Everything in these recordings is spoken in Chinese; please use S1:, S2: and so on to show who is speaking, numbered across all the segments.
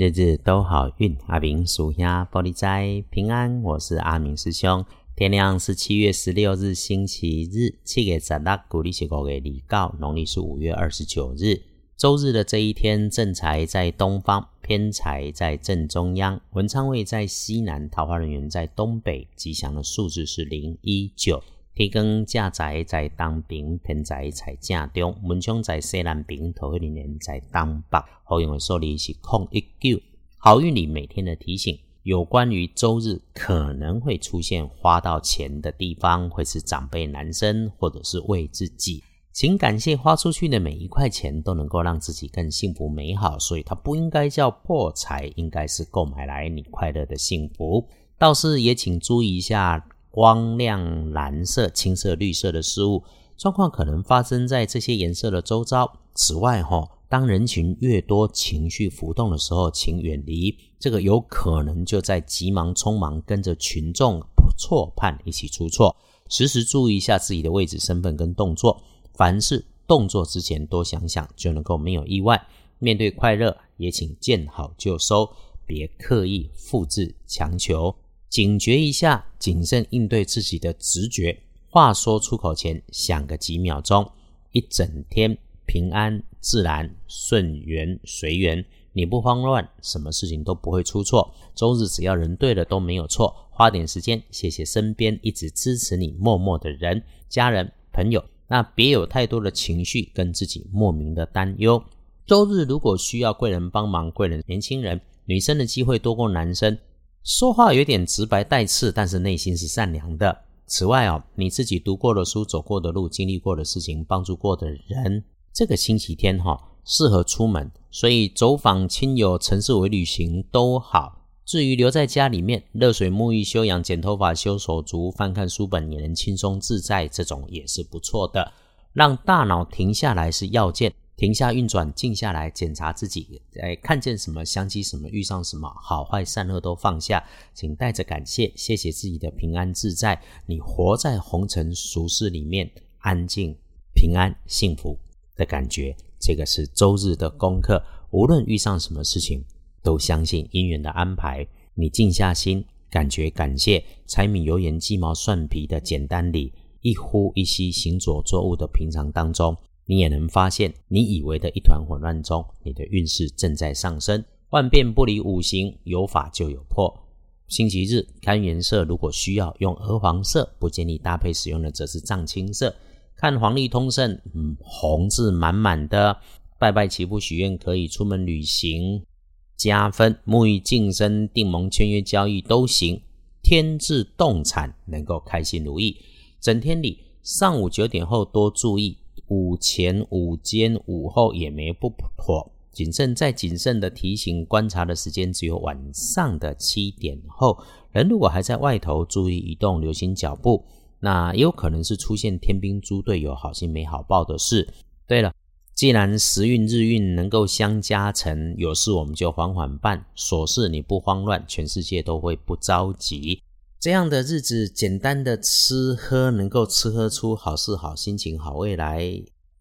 S1: 日日都好运，阿明属下玻璃斋平安。我是阿明师兄。天亮是七月十六日，星期日。七月十六，古历是五月二告，农历是五月二十九日，周日的这一天，正财在东方，偏财在正中央，文昌位在西南，桃花人员在东北。吉祥的数字是零一九。天光正在在东边，偏在在正中，门窗在西南边，桃花人在东北。好用的数字是空一九。好运里每天的提醒，有关于周日可能会出现花到钱的地方，会是长辈男生，或者是为自己。请感谢花出去的每一块钱，都能够让自己更幸福美好，所以它不应该叫破财，应该是购买来你快乐的幸福。倒是也请注意一下。光亮蓝色、青色、绿色的事物状况可能发生在这些颜色的周遭。此外，哈，当人群越多、情绪浮动的时候，请远离。这个有可能就在急忙匆忙跟着群众错判，一起出错。时时注意一下自己的位置、身份跟动作。凡是动作之前多想想，就能够没有意外。面对快乐，也请见好就收，别刻意复制、强求。警觉一下，谨慎应对自己的直觉。话说出口前，想个几秒钟。一整天平安、自然、顺缘、随缘，你不慌乱，什么事情都不会出错。周日只要人对了，都没有错。花点时间，谢谢身边一直支持你、默默的人、家人、朋友。那别有太多的情绪跟自己莫名的担忧。周日如果需要贵人帮忙，贵人年轻人、女生的机会多过男生。说话有点直白带刺，但是内心是善良的。此外哦，你自己读过的书、走过的路、经历过的事情、帮助过的人，这个星期天哈适合出门，所以走访亲友、城市为旅行都好。至于留在家里面热水沐浴、修养、剪头发、修手足、翻看书本，也能轻松自在，这种也是不错的。让大脑停下来是要件。停下运转，静下来检查自己，哎，看见什么，想起什么，遇上什么，好坏善恶都放下，请带着感谢，谢谢自己的平安自在。你活在红尘俗世里面，安静、平安、幸福的感觉，这个是周日的功课。无论遇上什么事情，都相信姻缘的安排。你静下心，感觉感谢柴米油盐鸡毛蒜皮的简单里，一呼一吸行左作物的平常当中。你也能发现，你以为的一团混乱中，你的运势正在上升。万变不离五行，有法就有破。星期日看颜色，如果需要用鹅黄色，不建议搭配使用的则是藏青色。看黄历通胜，嗯，红字满满的。拜拜祈福许愿可以，出门旅行加分，沐浴净身、订盟签约交易都行。天字动产能够开心如意。整天里上午九点后多注意。午前、午间、午后也没不妥，谨慎再谨慎的提醒，观察的时间只有晚上的七点后。人如果还在外头，注意移动，留心脚步。那也有可能是出现天兵猪队友，好心没好报的事。对了，既然时运日运能够相加成，有事我们就缓缓办，琐事你不慌乱，全世界都会不着急。这样的日子，简单的吃喝，能够吃喝出好事、好心情、好未来，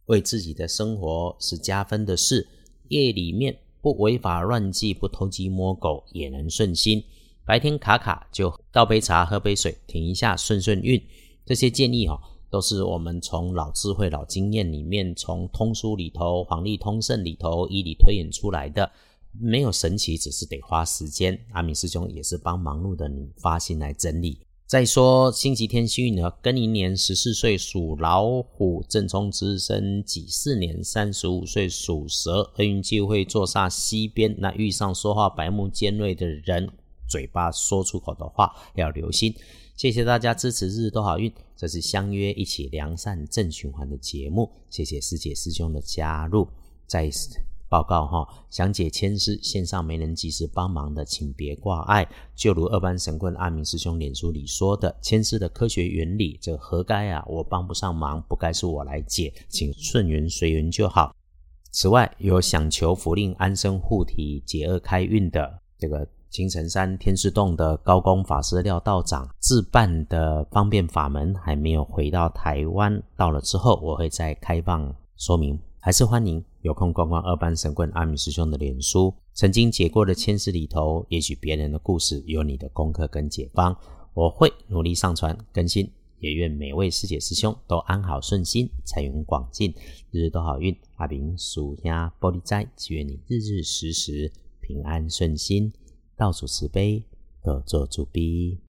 S1: 为自己的生活是加分的事。夜里面不违法乱纪，不偷鸡摸狗，也能顺心。白天卡卡就倒杯茶，喝杯水，停一下，顺顺运。这些建议哈，都是我们从老智慧、老经验里面，从通书里头、黄历通胜里头以理推演出来的。没有神奇，只是得花时间。阿明师兄也是帮忙碌的你发心来整理。再说星期天幸运呢，庚寅年十四岁属老虎，正冲之身己巳年三十五岁属蛇，厄运就会坐煞西边。那遇上说话白目尖锐的人，嘴巴说出口的话要留心。谢谢大家支持，日日都好运。这是相约一起良善正循环的节目。谢谢师姐师兄的加入，在。报告哈，想解签诗，线上没人及时帮忙的，请别挂碍。就如二班神棍阿明师兄脸书里说的，签诗的科学原理，这何该啊？我帮不上忙，不该是我来解，请顺缘随缘就好。此外，有想求福令安生护体、解厄开运的，这个青城山天师洞的高公法师廖道长自办的方便法门还没有回到台湾，到了之后我会再开放说明。还是欢迎有空逛逛二班神棍阿米师兄的脸书，曾经解过的千丝里头，也许别人的故事有你的功课跟解方，我会努力上传更新。也愿每位师姐师兄都安好顺心，财源广进，日日都好运。阿明属鸭玻璃斋，祈愿你日日时时平安顺心，到处慈悲，得做主逼。